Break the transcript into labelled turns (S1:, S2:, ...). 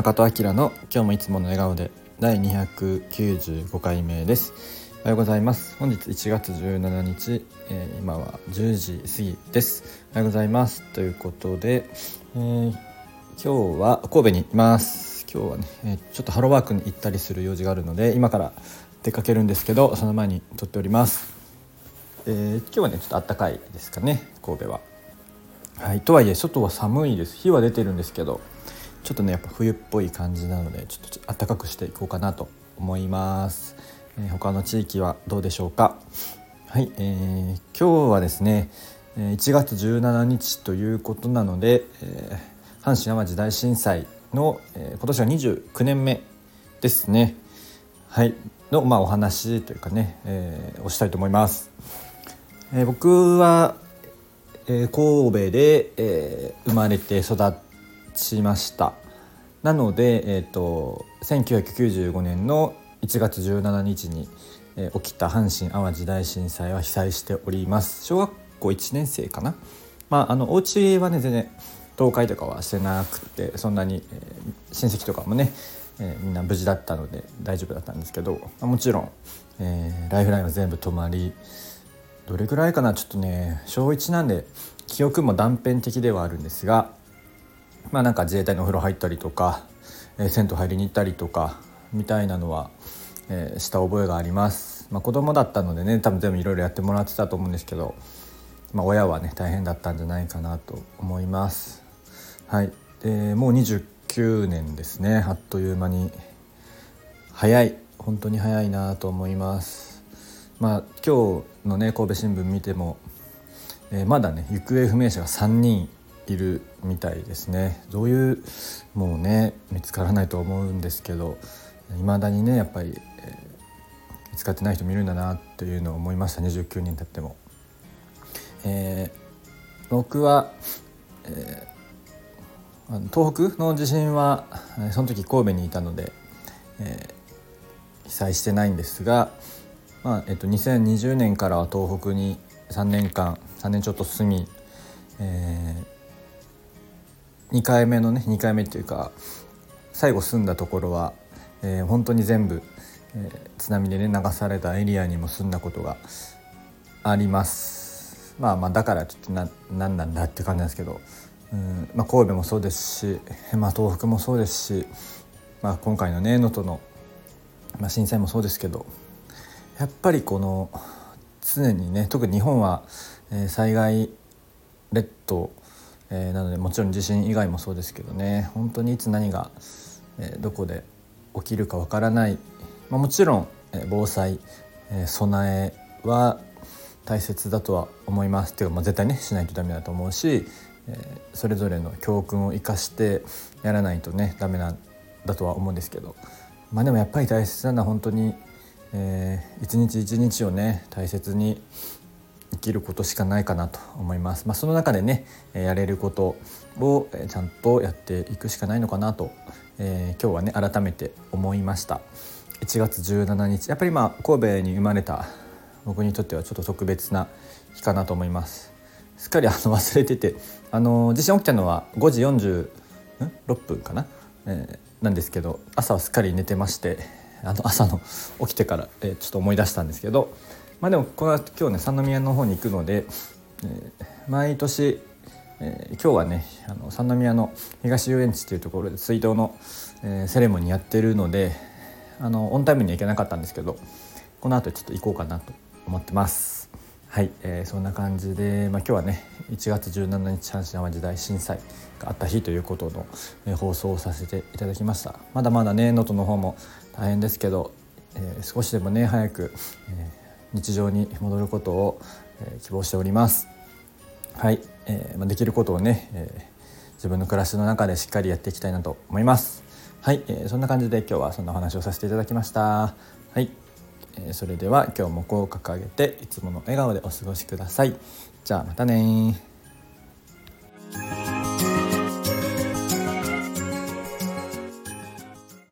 S1: 中戸明の今日もいつもの笑顔で第295回目です。おはようございます。本日1月17日、えー、今は10時過ぎです。おはようございます。ということで、えー、今日は神戸にいます。今日はね、えー、ちょっとハローワークに行ったりする用事があるので今から出かけるんですけどその前に撮っております。えー、今日はねちょっと暖かいですかね神戸は。はい、とはいえ外は寒いです。日は出てるんですけどちょっとねやっぱ冬っぽい感じなのでちょっと暖かくしていこうかなと思います、えー、他の地域はどうでしょうか？はい、えー、今日はですね1月17日ということなので、えー、阪神・淡路大震災の、えー、今年は29年目ですね。はいの、まあ、お話というかね、えー、をしたいと思います、えー、僕はえー、神戸で、えー、生まれて育ちました。なので、えーと、1995年の1月17日に、えー、起きた阪神・淡路大震災は被災しております。小学校1年生かな？まああのお家はね全然倒壊とかはしてなくてそんなに、えー、親戚とかもね、えー、みんな無事だったので大丈夫だったんですけど、ま、もちろん、えー、ライフラインは全部止まりどれぐらいかな？ちょっとね小1なんで記憶も断片的ではあるんですがまあなんか自衛隊のお風呂入ったりとか、えー、銭湯入りに行ったりとかみたいなのは、えー、した覚えがあります。まあ、子供だったのでね多分全部いろいろやってもらってたと思うんですけど、まあ、親はね大変だったんじゃないかなと思います。はいでもう29年ですねあっという間に早い本当に早いなと思います。まあ、今日のね神戸新聞見ても、えー、まだね行方不明者が3人いるみたいですねどういうもうね見つからないと思うんですけどいまだにねやっぱり、えー、見つかってない人もいるんだなというのを思いました29人経っても。えー、僕は、えー、東北の地震はその時神戸にいたので、えー、被災してないんですが、まあえっと、2020年からは東北に3年間3年ちょっと住み、えー、2回目のね2回目っていうか最後住んだところは、えー、本当に全部、えー、津波でね流されたエリアにも住んだことがあります。まあまあだからちょっとな何なんだって感じなんですけど、うんまあ、神戸もそうですし、まあ、東北もそうですし、まあ、今回のね能登の、まあ、震災もそうですけどやっぱりこの常にね特に日本は、えー、災害列島、えー、なのでもちろん地震以外もそうですけどね。本当にいつ何が、えー、どこで起きるかわからない、まあ、もちろん、えー、防災、え、備えは大切だとは思います。っていうか、まあ、絶対ねしないとダメだと思うし、え、それぞれの教訓を生かしてやらないとねダメなんだとは思うんですけど。まあでもやっぱり大切なのは本当にえー、一日一日をね大切に生きることしかないかなと思います。まあ、その中でねやれることをちゃんとやっていくしかないのかなと、えー、今日はね改めて思いました。1月17日やっぱりまあ神戸に生まれた僕にとってはちょっと特別な日かなと思います。すっかりあの忘れててあの地震起きたのは5時46分かな、えー、なんですけど朝はすっかり寝てましてあの朝の起きてから、えー、ちょっと思い出したんですけどまあでもこれは今日ね三宮の方に行くので、えー、毎年、えー、今日はねあの三宮の東遊園地っていうところで追悼の、えー、セレモニーやってるのであのオンタイムには行けなかったんですけどこの後ちょっと行こうかなと思ってます。はい、えー、そんな感じで、まあ、今日はね1月17日阪神・淡路大震災があった日ということの、えー、放送をさせていただきましたまだまだね能登の方も大変ですけど、えー、少しでもね早く、えー、日常に戻ることを、え、希望しております。はい、えーま、できることをね、えー、自分の暮らしの中でしっかりやっていきたいなと思います。はい、えー、そんな感じで今日はそんなお話をさせていただきました。はい。えそれでは今日もこう掲げていつもの笑顔でお過ごしください。じゃあまたね